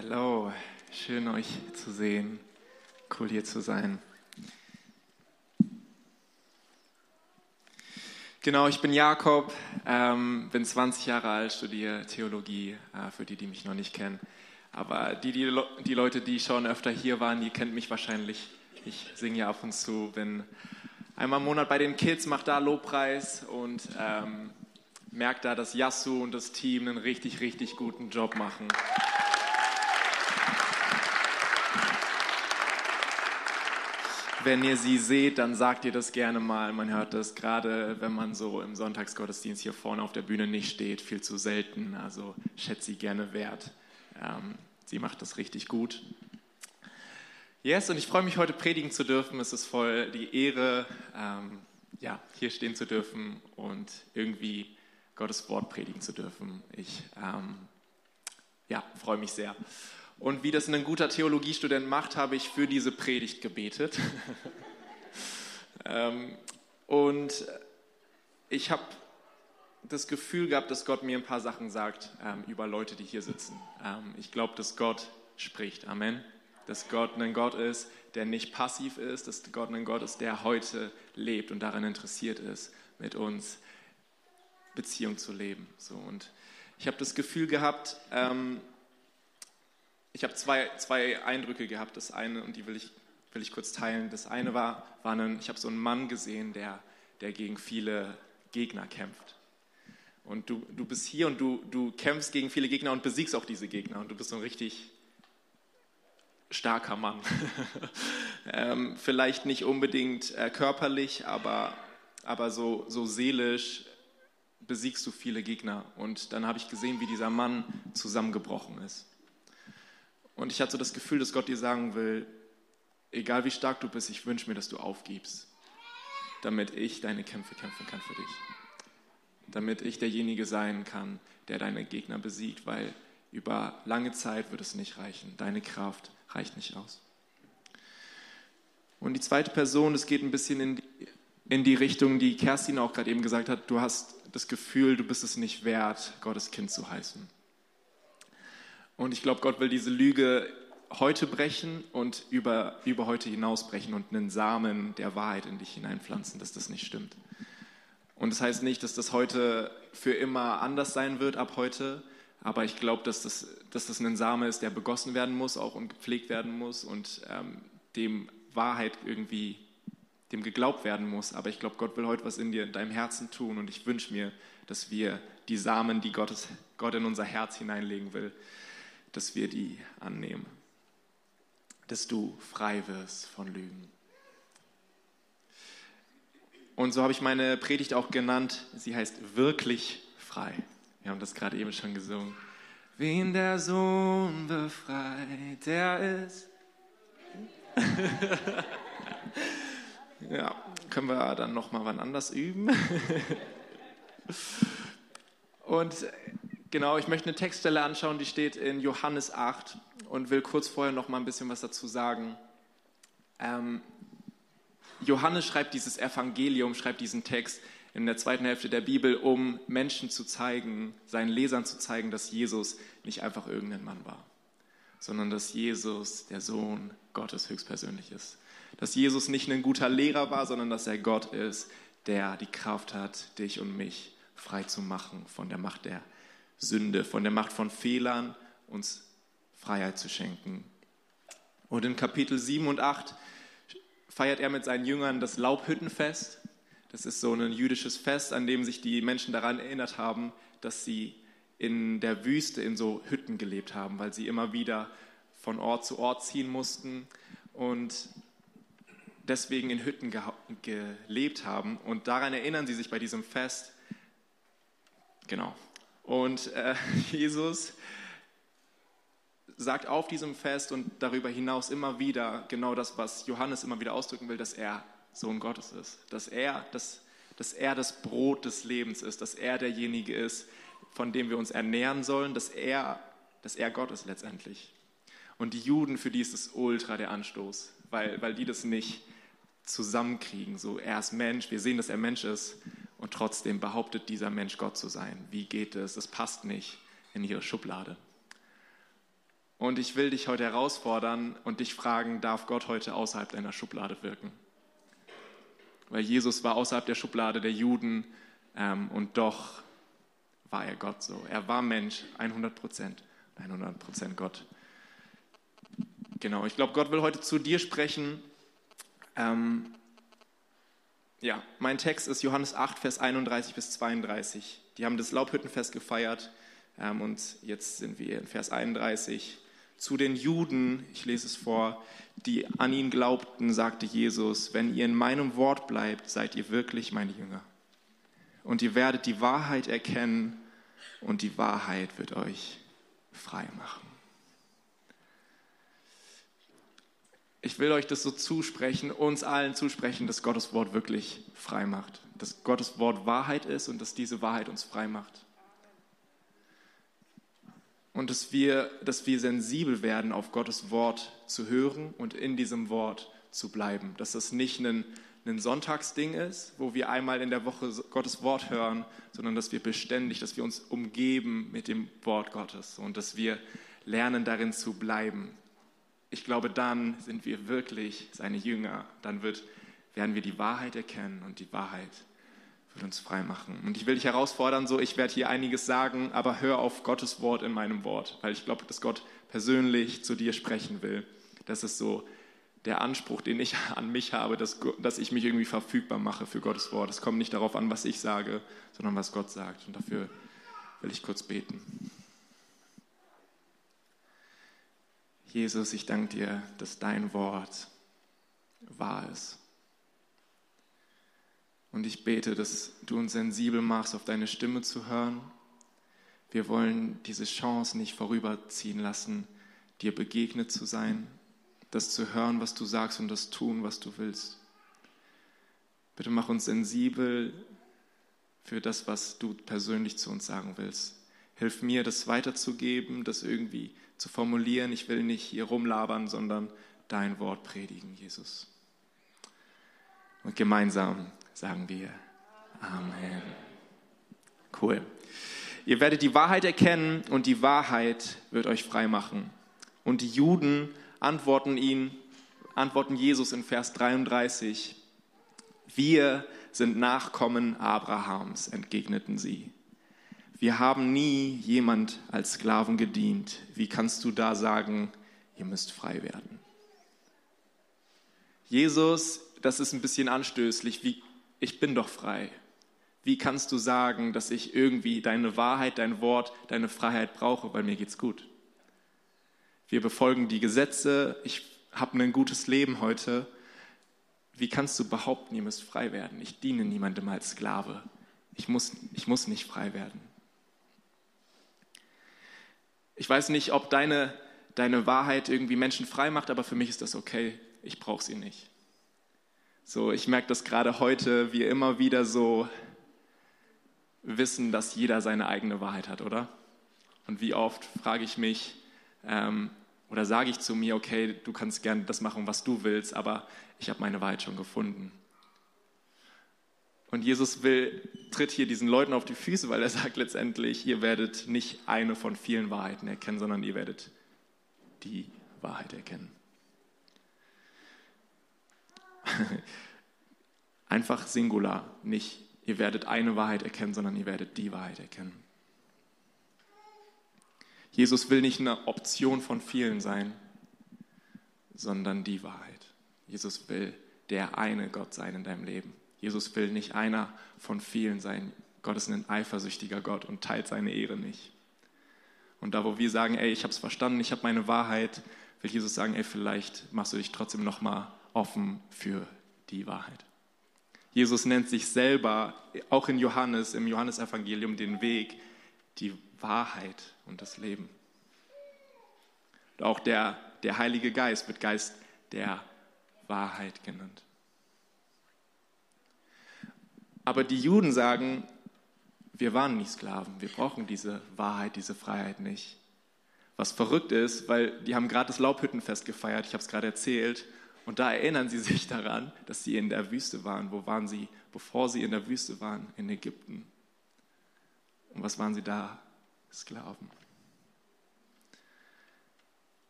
Hallo, schön euch zu sehen. Cool hier zu sein. Genau, ich bin Jakob, ähm, bin 20 Jahre alt, studiere Theologie, äh, für die, die mich noch nicht kennen. Aber die, die, die Leute, die schon öfter hier waren, die kennen mich wahrscheinlich. Ich singe ja ab und zu, bin einmal im Monat bei den Kids, mache da Lobpreis und ähm, merke da, dass Yasu und das Team einen richtig, richtig guten Job machen. Wenn ihr sie seht, dann sagt ihr das gerne mal. Man hört das gerade, wenn man so im Sonntagsgottesdienst hier vorne auf der Bühne nicht steht, viel zu selten. Also schätze sie gerne wert. Ähm, sie macht das richtig gut. Yes, und ich freue mich heute predigen zu dürfen. Es ist voll die Ehre, ähm, ja, hier stehen zu dürfen und irgendwie Gottes Wort predigen zu dürfen. Ich ähm, ja, freue mich sehr. Und wie das ein guter Theologiestudent macht, habe ich für diese Predigt gebetet. ähm, und ich habe das Gefühl gehabt, dass Gott mir ein paar Sachen sagt ähm, über Leute, die hier sitzen. Ähm, ich glaube, dass Gott spricht. Amen. Dass Gott ein Gott ist, der nicht passiv ist, dass Gott ein Gott ist, der heute lebt und daran interessiert ist, mit uns Beziehung zu leben. So, und ich habe das Gefühl gehabt, ähm, ich habe zwei, zwei Eindrücke gehabt. Das eine, und die will ich, will ich kurz teilen. Das eine war, war ein, ich habe so einen Mann gesehen, der, der gegen viele Gegner kämpft. Und du, du bist hier und du, du kämpfst gegen viele Gegner und besiegst auch diese Gegner. Und du bist so ein richtig starker Mann. ähm, vielleicht nicht unbedingt äh, körperlich, aber, aber so, so seelisch besiegst du viele Gegner. Und dann habe ich gesehen, wie dieser Mann zusammengebrochen ist. Und ich hatte so das Gefühl, dass Gott dir sagen will, egal wie stark du bist, ich wünsche mir, dass du aufgibst, damit ich deine Kämpfe kämpfen kann für dich. Damit ich derjenige sein kann, der deine Gegner besiegt, weil über lange Zeit wird es nicht reichen. Deine Kraft reicht nicht aus. Und die zweite Person, es geht ein bisschen in die, in die Richtung, die Kerstin auch gerade eben gesagt hat, du hast das Gefühl, du bist es nicht wert, Gottes Kind zu heißen. Und ich glaube, Gott will diese Lüge heute brechen und über, über heute hinaus brechen und einen Samen der Wahrheit in dich hineinpflanzen, dass das nicht stimmt. Und das heißt nicht, dass das heute für immer anders sein wird ab heute, aber ich glaube, dass das, dass das ein Same ist, der begossen werden muss auch und gepflegt werden muss und ähm, dem Wahrheit irgendwie dem geglaubt werden muss. Aber ich glaube, Gott will heute was in dir, in deinem Herzen tun. Und ich wünsche mir, dass wir die Samen, die Gottes, Gott in unser Herz hineinlegen will, dass wir die annehmen. Dass du frei wirst von Lügen. Und so habe ich meine Predigt auch genannt. Sie heißt wirklich frei. Wir haben das gerade eben schon gesungen. Wen der Sohn befreit, der ist. Ja, können wir dann noch mal wann anders üben. Und genau, ich möchte eine Textstelle anschauen, die steht in Johannes 8 und will kurz vorher noch mal ein bisschen was dazu sagen. Ähm, Johannes schreibt dieses Evangelium, schreibt diesen Text in der zweiten Hälfte der Bibel, um Menschen zu zeigen, seinen Lesern zu zeigen, dass Jesus nicht einfach irgendein Mann war, sondern dass Jesus der Sohn Gottes höchstpersönlich ist dass Jesus nicht ein guter Lehrer war, sondern dass er Gott ist, der die Kraft hat, dich und mich frei zu machen von der Macht der Sünde, von der Macht von Fehlern, uns Freiheit zu schenken. Und in Kapitel 7 und 8 feiert er mit seinen Jüngern das Laubhüttenfest. Das ist so ein jüdisches Fest, an dem sich die Menschen daran erinnert haben, dass sie in der Wüste in so Hütten gelebt haben, weil sie immer wieder von Ort zu Ort ziehen mussten. Und deswegen in Hütten gelebt haben. Und daran erinnern sie sich bei diesem Fest. Genau. Und äh, Jesus sagt auf diesem Fest und darüber hinaus immer wieder genau das, was Johannes immer wieder ausdrücken will, dass er Sohn Gottes ist, dass er das, dass er das Brot des Lebens ist, dass er derjenige ist, von dem wir uns ernähren sollen, dass er, dass er Gott ist letztendlich. Und die Juden, für die ist es ultra der Anstoß, weil, weil die das nicht zusammenkriegen. So, er ist Mensch, wir sehen, dass er Mensch ist und trotzdem behauptet dieser Mensch Gott zu sein. Wie geht es? Es passt nicht in ihre Schublade. Und ich will dich heute herausfordern und dich fragen, darf Gott heute außerhalb deiner Schublade wirken? Weil Jesus war außerhalb der Schublade der Juden ähm, und doch war er Gott so. Er war Mensch, 100 Prozent, 100 Prozent Gott. Genau, ich glaube, Gott will heute zu dir sprechen. Ähm, ja, mein Text ist Johannes 8, Vers 31 bis 32. Die haben das Laubhüttenfest gefeiert ähm, und jetzt sind wir in Vers 31. Zu den Juden, ich lese es vor, die an ihn glaubten, sagte Jesus, wenn ihr in meinem Wort bleibt, seid ihr wirklich meine Jünger. Und ihr werdet die Wahrheit erkennen und die Wahrheit wird euch frei machen. Ich will euch das so zusprechen, uns allen zusprechen, dass Gottes Wort wirklich frei macht. Dass Gottes Wort Wahrheit ist und dass diese Wahrheit uns frei macht. Und dass wir, dass wir sensibel werden, auf Gottes Wort zu hören und in diesem Wort zu bleiben. Dass das nicht ein, ein Sonntagsding ist, wo wir einmal in der Woche Gottes Wort hören, sondern dass wir beständig, dass wir uns umgeben mit dem Wort Gottes und dass wir lernen, darin zu bleiben ich glaube, dann sind wir wirklich seine Jünger. Dann wird, werden wir die Wahrheit erkennen und die Wahrheit wird uns frei machen. Und ich will dich herausfordern, so ich werde hier einiges sagen, aber hör auf Gottes Wort in meinem Wort, weil ich glaube, dass Gott persönlich zu dir sprechen will. Das ist so der Anspruch, den ich an mich habe, dass, dass ich mich irgendwie verfügbar mache für Gottes Wort. Es kommt nicht darauf an, was ich sage, sondern was Gott sagt. Und dafür will ich kurz beten. Jesus, ich danke dir, dass dein Wort wahr ist. Und ich bete, dass du uns sensibel machst, auf deine Stimme zu hören. Wir wollen diese Chance nicht vorüberziehen lassen, dir begegnet zu sein, das zu hören, was du sagst und das tun, was du willst. Bitte mach uns sensibel für das, was du persönlich zu uns sagen willst. Hilf mir, das weiterzugeben, das irgendwie zu formulieren. Ich will nicht hier rumlabern, sondern dein Wort predigen, Jesus. Und gemeinsam sagen wir Amen. Cool. Ihr werdet die Wahrheit erkennen und die Wahrheit wird euch frei machen. Und die Juden antworten ihn, antworten Jesus in Vers 33. Wir sind Nachkommen Abrahams, entgegneten sie. Wir haben nie jemand als Sklaven gedient. Wie kannst du da sagen, ihr müsst frei werden? Jesus, das ist ein bisschen anstößlich, wie, ich bin doch frei. Wie kannst du sagen, dass ich irgendwie deine Wahrheit, dein Wort, deine Freiheit brauche, weil mir geht's gut? Wir befolgen die Gesetze, ich habe ein gutes Leben heute. Wie kannst du behaupten, ihr müsst frei werden? Ich diene niemandem als Sklave. Ich muss, ich muss nicht frei werden. Ich weiß nicht, ob deine, deine Wahrheit irgendwie Menschen frei macht, aber für mich ist das okay. Ich brauche sie nicht. So, ich merke das gerade heute, wir immer wieder so wissen, dass jeder seine eigene Wahrheit hat, oder? Und wie oft frage ich mich ähm, oder sage ich zu mir, okay, du kannst gerne das machen, was du willst, aber ich habe meine Wahrheit schon gefunden. Und Jesus will, tritt hier diesen Leuten auf die Füße, weil er sagt letztendlich, ihr werdet nicht eine von vielen Wahrheiten erkennen, sondern ihr werdet die Wahrheit erkennen. Einfach singular, nicht ihr werdet eine Wahrheit erkennen, sondern ihr werdet die Wahrheit erkennen. Jesus will nicht eine Option von vielen sein, sondern die Wahrheit. Jesus will der eine Gott sein in deinem Leben. Jesus will nicht einer von vielen sein. Gott ist ein eifersüchtiger Gott und teilt seine Ehre nicht. Und da, wo wir sagen, ey, ich habe es verstanden, ich habe meine Wahrheit, will Jesus sagen, ey, vielleicht machst du dich trotzdem noch mal offen für die Wahrheit. Jesus nennt sich selber, auch in Johannes, im Johannesevangelium, den Weg, die Wahrheit und das Leben. Und auch der, der Heilige Geist wird Geist der Wahrheit genannt. Aber die Juden sagen, wir waren nicht Sklaven, wir brauchen diese Wahrheit, diese Freiheit nicht. Was verrückt ist, weil die haben gerade das Laubhüttenfest gefeiert, ich habe es gerade erzählt, und da erinnern sie sich daran, dass sie in der Wüste waren. Wo waren sie, bevor sie in der Wüste waren? In Ägypten. Und was waren sie da? Sklaven.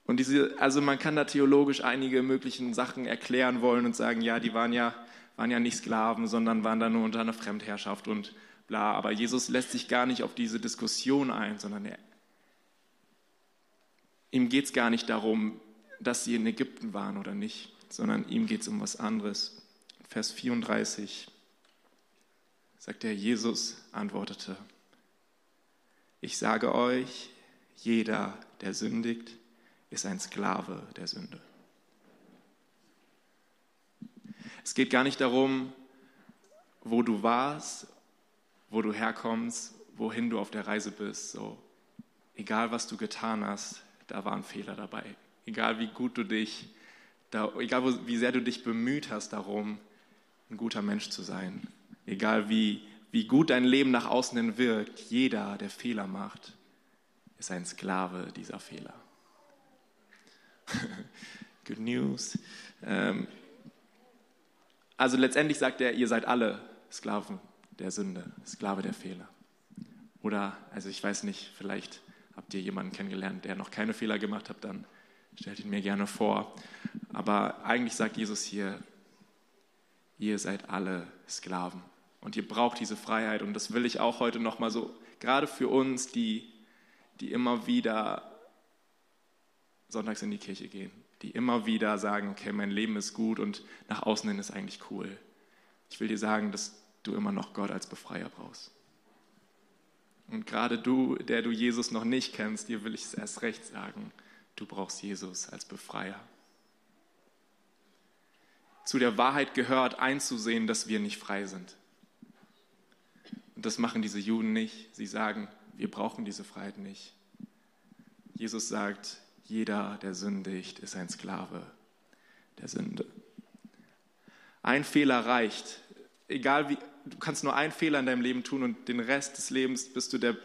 Und diese, also man kann da theologisch einige möglichen Sachen erklären wollen und sagen, ja, die waren ja, waren ja nicht Sklaven, sondern waren da nur unter einer Fremdherrschaft und bla. Aber Jesus lässt sich gar nicht auf diese Diskussion ein, sondern er, ihm geht es gar nicht darum, dass sie in Ägypten waren oder nicht, sondern ihm geht es um was anderes. Vers 34 sagt er, Jesus antwortete, ich sage euch, jeder, der sündigt, ist ein Sklave der Sünde. Es geht gar nicht darum, wo du warst, wo du herkommst, wohin du auf der Reise bist. So, egal was du getan hast, da war ein Fehler dabei. Egal wie gut du dich, da, egal wie sehr du dich bemüht hast darum, ein guter Mensch zu sein. Egal wie, wie gut dein Leben nach außen hin wirkt, jeder, der Fehler macht, ist ein Sklave dieser Fehler. Good News. Ähm, also letztendlich sagt er, ihr seid alle Sklaven der Sünde, Sklave der Fehler. Oder, also ich weiß nicht, vielleicht habt ihr jemanden kennengelernt, der noch keine Fehler gemacht hat, dann stellt ihn mir gerne vor. Aber eigentlich sagt Jesus hier, ihr seid alle Sklaven und ihr braucht diese Freiheit. Und das will ich auch heute nochmal so, gerade für uns, die, die immer wieder sonntags in die Kirche gehen, die immer wieder sagen, okay, mein Leben ist gut und nach außen hin ist eigentlich cool. Ich will dir sagen, dass du immer noch Gott als Befreier brauchst. Und gerade du, der du Jesus noch nicht kennst, dir will ich es erst recht sagen, du brauchst Jesus als Befreier. Zu der Wahrheit gehört einzusehen, dass wir nicht frei sind. Und das machen diese Juden nicht. Sie sagen, wir brauchen diese Freiheit nicht. Jesus sagt, jeder, der sündigt, ist ein Sklave der Sünde. Ein Fehler reicht. Egal wie, du kannst nur einen Fehler in deinem Leben tun und den Rest des Lebens bist du der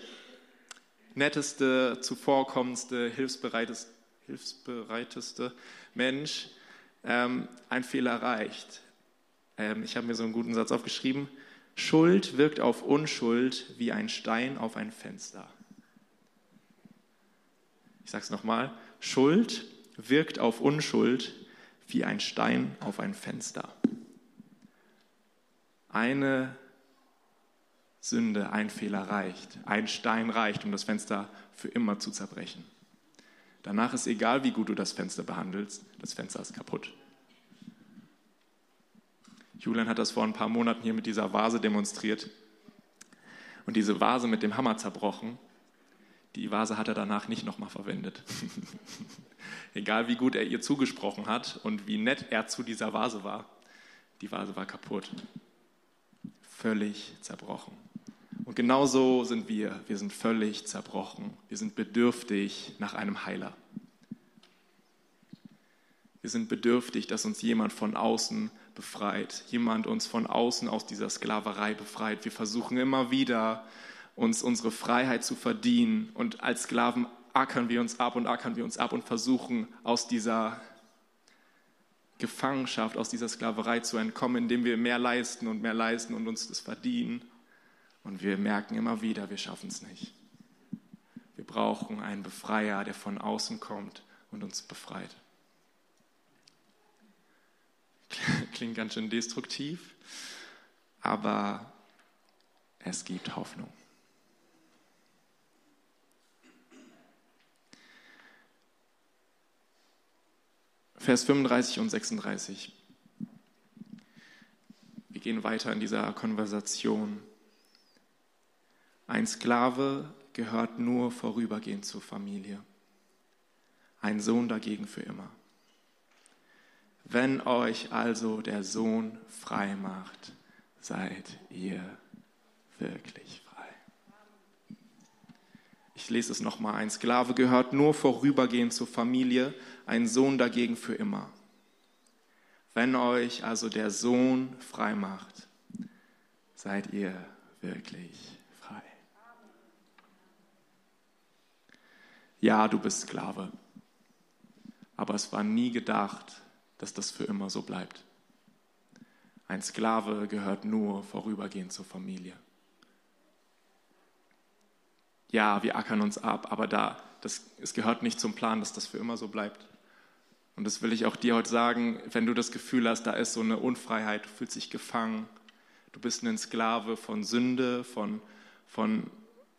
netteste, zuvorkommendste, hilfsbereiteste, hilfsbereiteste Mensch. Ähm, ein Fehler reicht. Ähm, ich habe mir so einen guten Satz aufgeschrieben. Schuld wirkt auf Unschuld wie ein Stein auf ein Fenster. Ich sage es nochmal. Schuld wirkt auf Unschuld wie ein Stein auf ein Fenster. Eine Sünde, ein Fehler reicht, ein Stein reicht, um das Fenster für immer zu zerbrechen. Danach ist egal, wie gut du das Fenster behandelst, das Fenster ist kaputt. Julian hat das vor ein paar Monaten hier mit dieser Vase demonstriert und diese Vase mit dem Hammer zerbrochen die Vase hat er danach nicht nochmal verwendet. Egal wie gut er ihr zugesprochen hat und wie nett er zu dieser Vase war, die Vase war kaputt. Völlig zerbrochen. Und genauso sind wir. Wir sind völlig zerbrochen. Wir sind bedürftig nach einem Heiler. Wir sind bedürftig, dass uns jemand von außen befreit, jemand uns von außen aus dieser Sklaverei befreit. Wir versuchen immer wieder, uns unsere Freiheit zu verdienen. Und als Sklaven ackern wir uns ab und ackern wir uns ab und versuchen aus dieser Gefangenschaft, aus dieser Sklaverei zu entkommen, indem wir mehr leisten und mehr leisten und uns das verdienen. Und wir merken immer wieder, wir schaffen es nicht. Wir brauchen einen Befreier, der von außen kommt und uns befreit. Klingt ganz schön destruktiv, aber es gibt Hoffnung. Vers 35 und 36. Wir gehen weiter in dieser Konversation. Ein Sklave gehört nur vorübergehend zur Familie, ein Sohn dagegen für immer. Wenn euch also der Sohn frei macht, seid ihr wirklich. Ich lese es nochmal. Ein Sklave gehört nur vorübergehend zur Familie, ein Sohn dagegen für immer. Wenn euch also der Sohn frei macht, seid ihr wirklich frei. Ja, du bist Sklave, aber es war nie gedacht, dass das für immer so bleibt. Ein Sklave gehört nur vorübergehend zur Familie. Ja, wir ackern uns ab, aber da, das, es gehört nicht zum Plan, dass das für immer so bleibt. Und das will ich auch dir heute sagen, wenn du das Gefühl hast, da ist so eine Unfreiheit, du fühlst dich gefangen, du bist ein Sklave von Sünde, von, von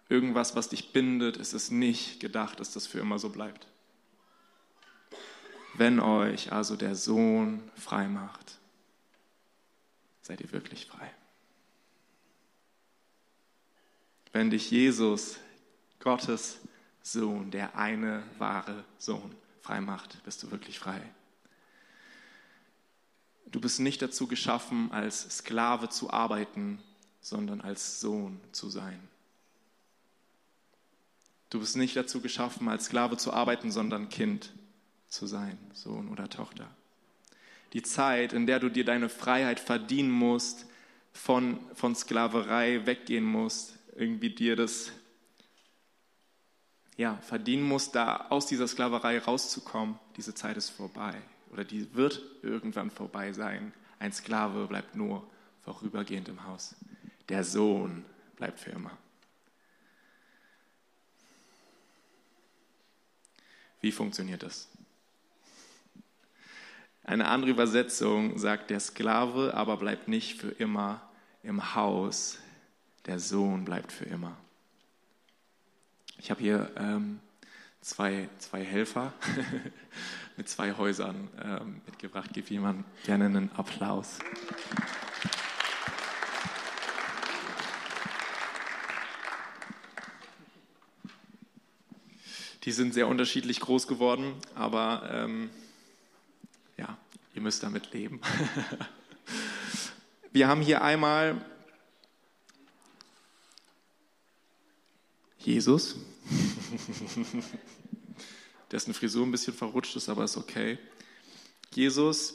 irgendwas, was dich bindet, ist es nicht gedacht, dass das für immer so bleibt. Wenn euch also der Sohn frei macht, seid ihr wirklich frei. Wenn dich Jesus, Gottes Sohn, der eine wahre Sohn, frei macht, bist du wirklich frei. Du bist nicht dazu geschaffen, als Sklave zu arbeiten, sondern als Sohn zu sein. Du bist nicht dazu geschaffen, als Sklave zu arbeiten, sondern Kind zu sein, Sohn oder Tochter. Die Zeit, in der du dir deine Freiheit verdienen musst, von, von Sklaverei weggehen musst, irgendwie dir das ja, verdienen musst, da aus dieser Sklaverei rauszukommen, diese Zeit ist vorbei oder die wird irgendwann vorbei sein. Ein Sklave bleibt nur vorübergehend im Haus. Der Sohn bleibt für immer. Wie funktioniert das? Eine andere Übersetzung sagt, der Sklave aber bleibt nicht für immer im Haus, der Sohn bleibt für immer. Ich habe hier ähm, zwei, zwei Helfer mit zwei Häusern ähm, mitgebracht. Gib jemand gerne einen Applaus. Die sind sehr unterschiedlich groß geworden, aber ähm, ja, ihr müsst damit leben. Wir haben hier einmal Jesus, dessen Frisur ein bisschen verrutscht ist, aber ist okay. Jesus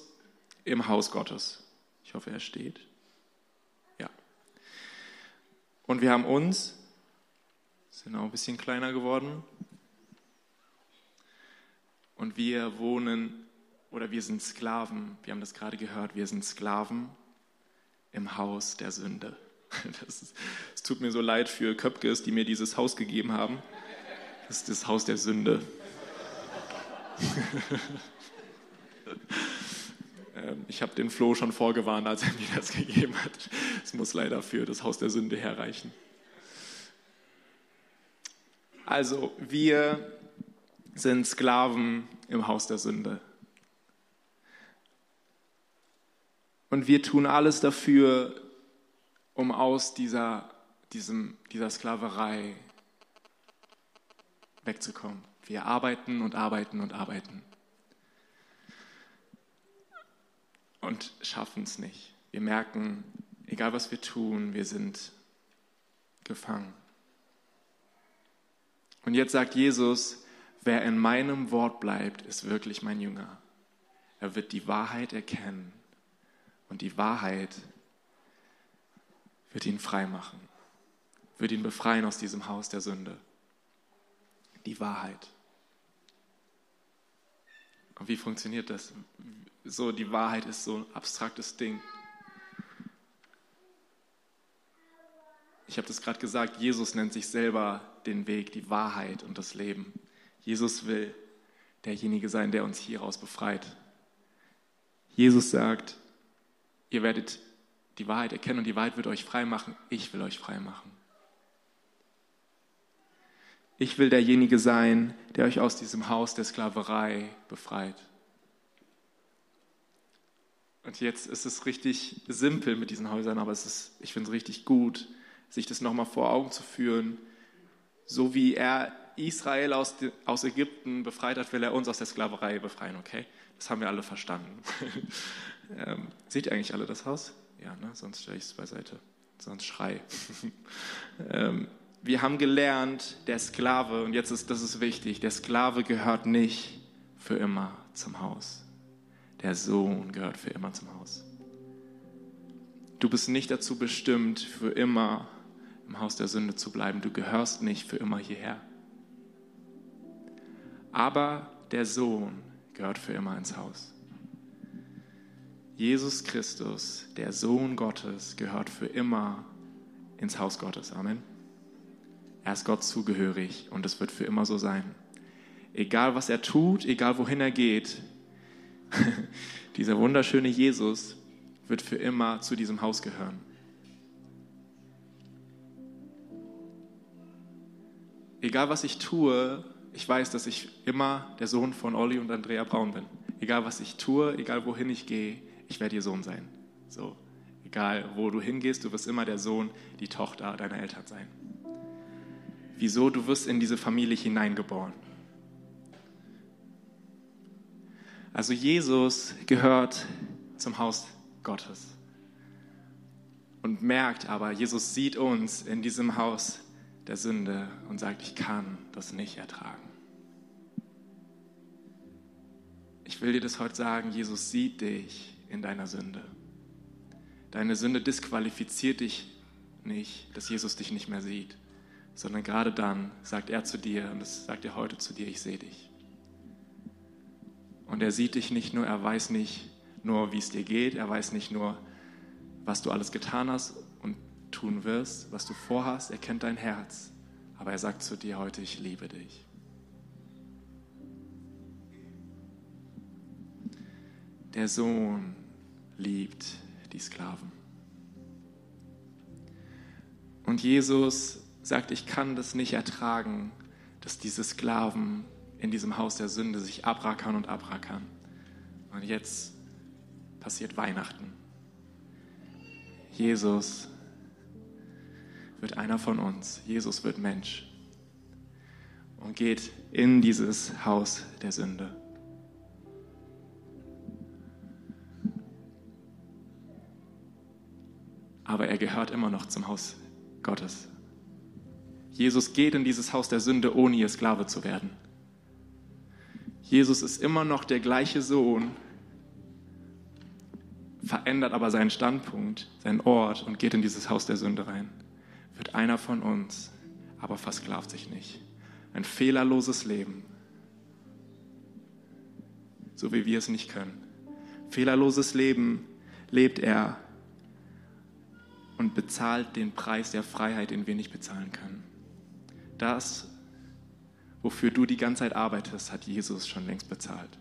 im Haus Gottes. Ich hoffe, er steht. Ja. Und wir haben uns, sind auch ein bisschen kleiner geworden, und wir wohnen oder wir sind Sklaven, wir haben das gerade gehört, wir sind Sklaven im Haus der Sünde. Es tut mir so leid für Köpkes, die mir dieses Haus gegeben haben. Das ist das Haus der Sünde. Ähm, ich habe den Flo schon vorgewarnt, als er mir das gegeben hat. Es muss leider für das Haus der Sünde herreichen. Also, wir sind Sklaven im Haus der Sünde. Und wir tun alles dafür, um aus dieser, diesem, dieser Sklaverei wegzukommen. Wir arbeiten und arbeiten und arbeiten. Und schaffen es nicht. Wir merken, egal was wir tun, wir sind gefangen. Und jetzt sagt Jesus, wer in meinem Wort bleibt, ist wirklich mein Jünger. Er wird die Wahrheit erkennen und die Wahrheit wird ihn frei machen, wird ihn befreien aus diesem Haus der Sünde. Die Wahrheit. Und wie funktioniert das? So, die Wahrheit ist so ein abstraktes Ding. Ich habe das gerade gesagt, Jesus nennt sich selber den Weg, die Wahrheit und das Leben. Jesus will derjenige sein, der uns hieraus befreit. Jesus sagt, ihr werdet die Wahrheit erkennen und die Wahrheit wird euch frei machen. Ich will euch frei machen. Ich will derjenige sein, der euch aus diesem Haus der Sklaverei befreit. Und jetzt ist es richtig simpel mit diesen Häusern, aber es ist, ich finde es richtig gut, sich das nochmal vor Augen zu führen. So wie er Israel aus, aus Ägypten befreit hat, will er uns aus der Sklaverei befreien, okay? Das haben wir alle verstanden. ähm, seht ihr eigentlich alle das Haus? Ja, ne? sonst stelle ich es beiseite. Sonst schrei. ähm, wir haben gelernt, der Sklave, und jetzt ist das ist wichtig, der Sklave gehört nicht für immer zum Haus. Der Sohn gehört für immer zum Haus. Du bist nicht dazu bestimmt, für immer im Haus der Sünde zu bleiben. Du gehörst nicht für immer hierher. Aber der Sohn gehört für immer ins Haus. Jesus Christus, der Sohn Gottes, gehört für immer ins Haus Gottes. Amen. Er ist Gott zugehörig und es wird für immer so sein. egal was er tut, egal wohin er geht, dieser wunderschöne Jesus wird für immer zu diesem Haus gehören. Egal was ich tue, ich weiß, dass ich immer der Sohn von Olli und Andrea Braun bin. Egal was ich tue, egal wohin ich gehe, ich werde ihr Sohn sein. So, egal wo du hingehst, du wirst immer der Sohn, die Tochter deiner Eltern sein. Wieso? Du wirst in diese Familie hineingeboren. Also Jesus gehört zum Haus Gottes und merkt aber, Jesus sieht uns in diesem Haus der Sünde und sagt, ich kann das nicht ertragen. Ich will dir das heute sagen, Jesus sieht dich in deiner Sünde. Deine Sünde disqualifiziert dich nicht, dass Jesus dich nicht mehr sieht, sondern gerade dann sagt er zu dir, und das sagt er heute zu dir, ich sehe dich. Und er sieht dich nicht nur, er weiß nicht nur, wie es dir geht, er weiß nicht nur, was du alles getan hast und tun wirst, was du vorhast, er kennt dein Herz, aber er sagt zu dir heute, ich liebe dich. Der Sohn liebt die Sklaven. Und Jesus sagt, ich kann das nicht ertragen, dass diese Sklaven in diesem Haus der Sünde sich abrackern und abrackern. Und jetzt passiert Weihnachten. Jesus wird einer von uns. Jesus wird Mensch und geht in dieses Haus der Sünde. Gehört immer noch zum Haus Gottes. Jesus geht in dieses Haus der Sünde, ohne ihr Sklave zu werden. Jesus ist immer noch der gleiche Sohn, verändert aber seinen Standpunkt, seinen Ort und geht in dieses Haus der Sünde rein. Wird einer von uns, aber versklavt sich nicht. Ein fehlerloses Leben, so wie wir es nicht können. Fehlerloses Leben lebt er und bezahlt den Preis der Freiheit, den wir nicht bezahlen können. Das, wofür du die ganze Zeit arbeitest, hat Jesus schon längst bezahlt.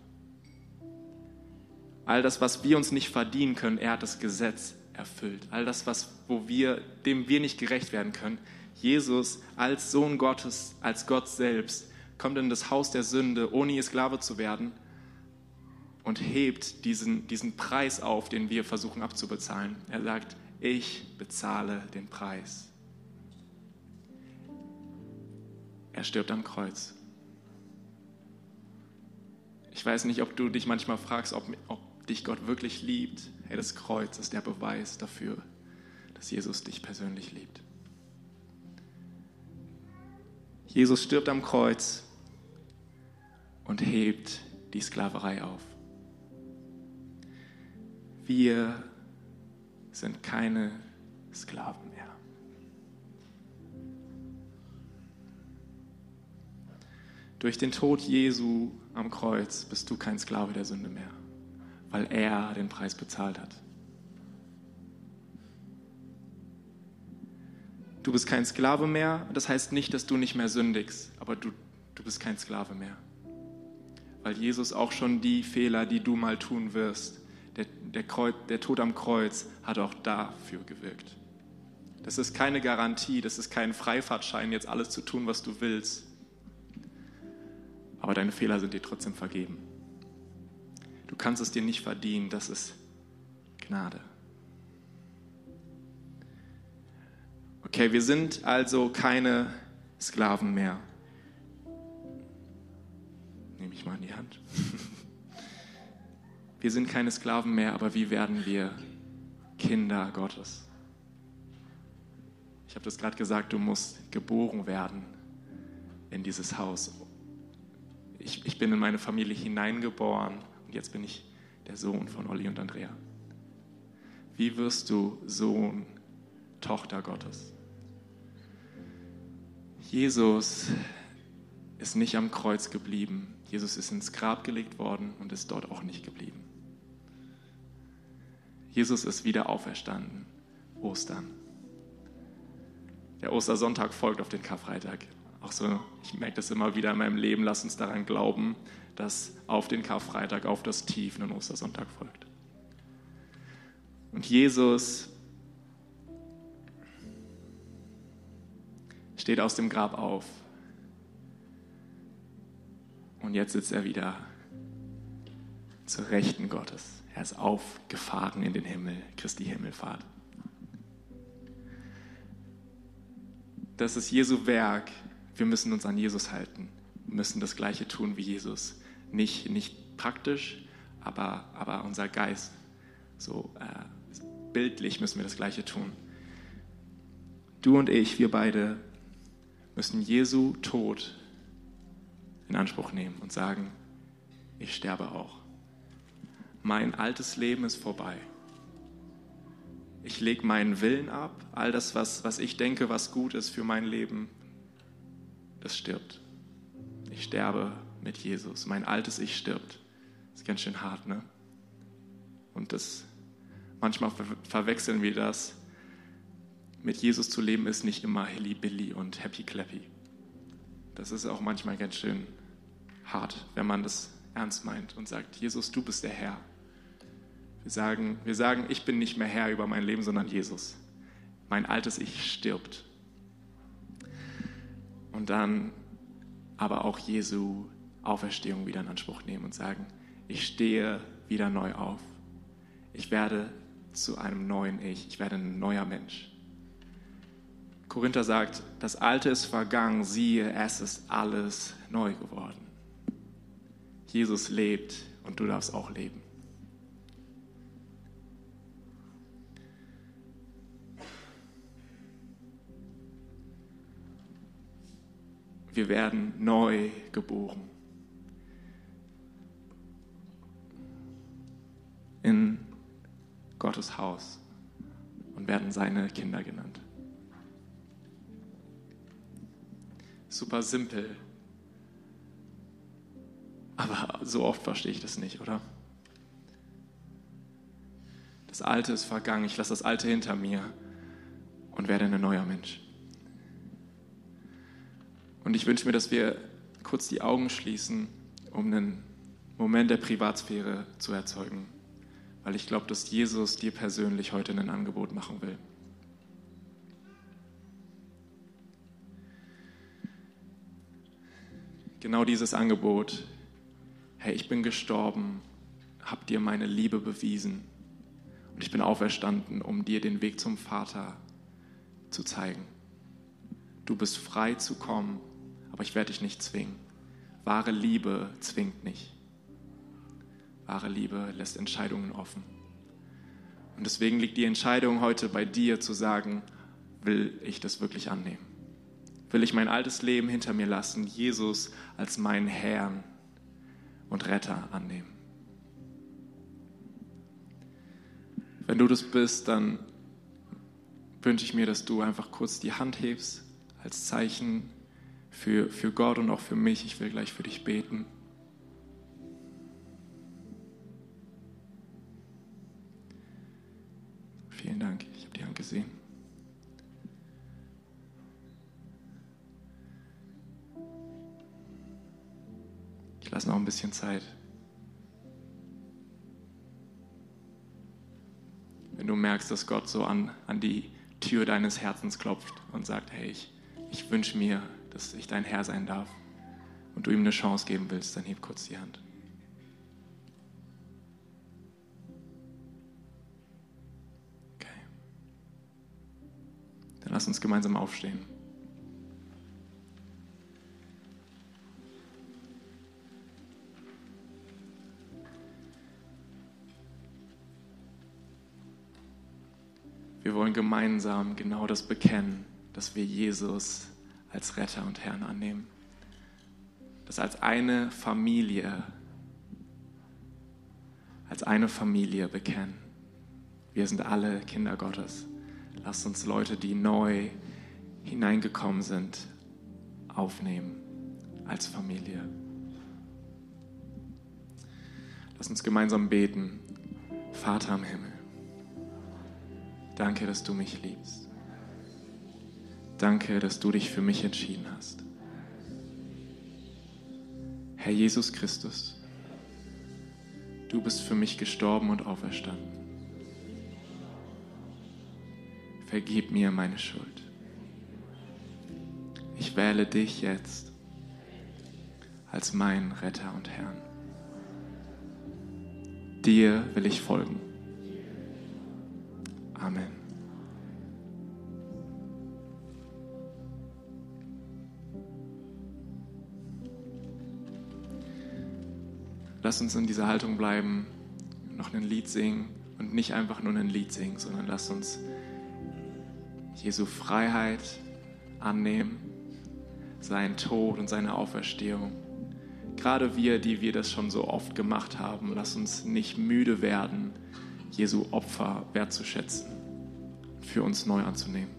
All das, was wir uns nicht verdienen können, er hat das Gesetz erfüllt. All das, was, wo wir, dem wir nicht gerecht werden können. Jesus als Sohn Gottes, als Gott selbst, kommt in das Haus der Sünde, ohne ihr Sklave zu werden und hebt diesen, diesen Preis auf, den wir versuchen abzubezahlen. Er sagt, ich bezahle den Preis. Er stirbt am Kreuz. Ich weiß nicht, ob du dich manchmal fragst, ob, ob dich Gott wirklich liebt, hey, das Kreuz ist der Beweis dafür, dass Jesus dich persönlich liebt. Jesus stirbt am Kreuz und hebt die Sklaverei auf. Wir sind keine Sklaven mehr. Durch den Tod Jesu am Kreuz bist du kein Sklave der Sünde mehr weil er den Preis bezahlt hat. Du bist kein Sklave mehr, das heißt nicht, dass du nicht mehr sündigst, aber du, du bist kein Sklave mehr. Weil Jesus auch schon die Fehler, die du mal tun wirst, der, Kreuz, der Tod am Kreuz hat auch dafür gewirkt. Das ist keine Garantie, das ist kein Freifahrtschein, jetzt alles zu tun, was du willst. Aber deine Fehler sind dir trotzdem vergeben. Du kannst es dir nicht verdienen, das ist Gnade. Okay, wir sind also keine Sklaven mehr. Nehme ich mal in die Hand. Wir sind keine Sklaven mehr, aber wie werden wir Kinder Gottes? Ich habe das gerade gesagt, du musst geboren werden in dieses Haus. Ich, ich bin in meine Familie hineingeboren und jetzt bin ich der Sohn von Olli und Andrea. Wie wirst du Sohn, Tochter Gottes? Jesus ist nicht am Kreuz geblieben. Jesus ist ins Grab gelegt worden und ist dort auch nicht geblieben. Jesus ist wieder auferstanden. Ostern. Der Ostersonntag folgt auf den Karfreitag. auch so, ich merke das immer wieder in meinem Leben, lass uns daran glauben, dass auf den Karfreitag, auf das Tief ein Ostersonntag folgt. Und Jesus steht aus dem Grab auf. Und jetzt sitzt er wieder zur Rechten Gottes. Er ist aufgefahren in den Himmel, Christi Himmelfahrt. Das ist Jesu Werk. Wir müssen uns an Jesus halten. Wir müssen das Gleiche tun wie Jesus. Nicht, nicht praktisch, aber, aber unser Geist. So äh, bildlich müssen wir das Gleiche tun. Du und ich, wir beide, müssen Jesu Tod in Anspruch nehmen und sagen, ich sterbe auch. Mein altes Leben ist vorbei. Ich lege meinen Willen ab, all das, was, was ich denke, was gut ist für mein Leben, das stirbt. Ich sterbe mit Jesus. Mein altes Ich stirbt. Das ist ganz schön hart, ne? Und das, manchmal ver verwechseln wir das. Mit Jesus zu leben ist nicht immer hilly billy und happy clappy. Das ist auch manchmal ganz schön hart, wenn man das ernst meint und sagt, Jesus, du bist der Herr. Wir sagen, wir sagen, ich bin nicht mehr Herr über mein Leben, sondern Jesus. Mein altes Ich stirbt. Und dann aber auch Jesu Auferstehung wieder in Anspruch nehmen und sagen, ich stehe wieder neu auf. Ich werde zu einem neuen Ich. Ich werde ein neuer Mensch. Korinther sagt, das Alte ist vergangen, siehe, es ist alles neu geworden. Jesus lebt und du darfst auch leben. Wir werden neu geboren. In Gottes Haus und werden seine Kinder genannt. Super simpel. Aber so oft verstehe ich das nicht, oder? Das Alte ist vergangen, ich lasse das Alte hinter mir und werde ein neuer Mensch. Und ich wünsche mir, dass wir kurz die Augen schließen, um einen Moment der Privatsphäre zu erzeugen. Weil ich glaube, dass Jesus dir persönlich heute ein Angebot machen will. Genau dieses Angebot. Hey, ich bin gestorben, hab dir meine Liebe bewiesen und ich bin auferstanden, um dir den Weg zum Vater zu zeigen. Du bist frei zu kommen aber ich werde dich nicht zwingen. Wahre Liebe zwingt nicht. Wahre Liebe lässt Entscheidungen offen. Und deswegen liegt die Entscheidung heute bei dir zu sagen, will ich das wirklich annehmen? Will ich mein altes Leben hinter mir lassen, Jesus als meinen Herrn und Retter annehmen? Wenn du das bist, dann wünsche ich mir, dass du einfach kurz die Hand hebst als Zeichen für, für Gott und auch für mich. Ich will gleich für dich beten. Ich lasse noch ein bisschen Zeit. Wenn du merkst, dass Gott so an, an die Tür deines Herzens klopft und sagt, hey, ich, ich wünsche mir, dass ich dein Herr sein darf und du ihm eine Chance geben willst, dann heb kurz die Hand. Okay. Dann lass uns gemeinsam aufstehen. Gemeinsam genau das bekennen, dass wir Jesus als Retter und Herrn annehmen. Das als eine Familie, als eine Familie bekennen. Wir sind alle Kinder Gottes. Lasst uns Leute, die neu hineingekommen sind, aufnehmen als Familie. Lass uns gemeinsam beten. Vater im Himmel, danke, dass du mich liebst. Danke, dass du dich für mich entschieden hast. Herr Jesus Christus, du bist für mich gestorben und auferstanden. Vergib mir meine Schuld. Ich wähle dich jetzt als meinen Retter und Herrn. Dir will ich folgen. Amen. Lass uns in dieser Haltung bleiben, noch ein Lied singen und nicht einfach nur ein Lied singen, sondern lass uns Jesu Freiheit annehmen, seinen Tod und seine Auferstehung. Gerade wir, die wir das schon so oft gemacht haben, lass uns nicht müde werden, Jesu Opfer wertzuschätzen, für uns neu anzunehmen.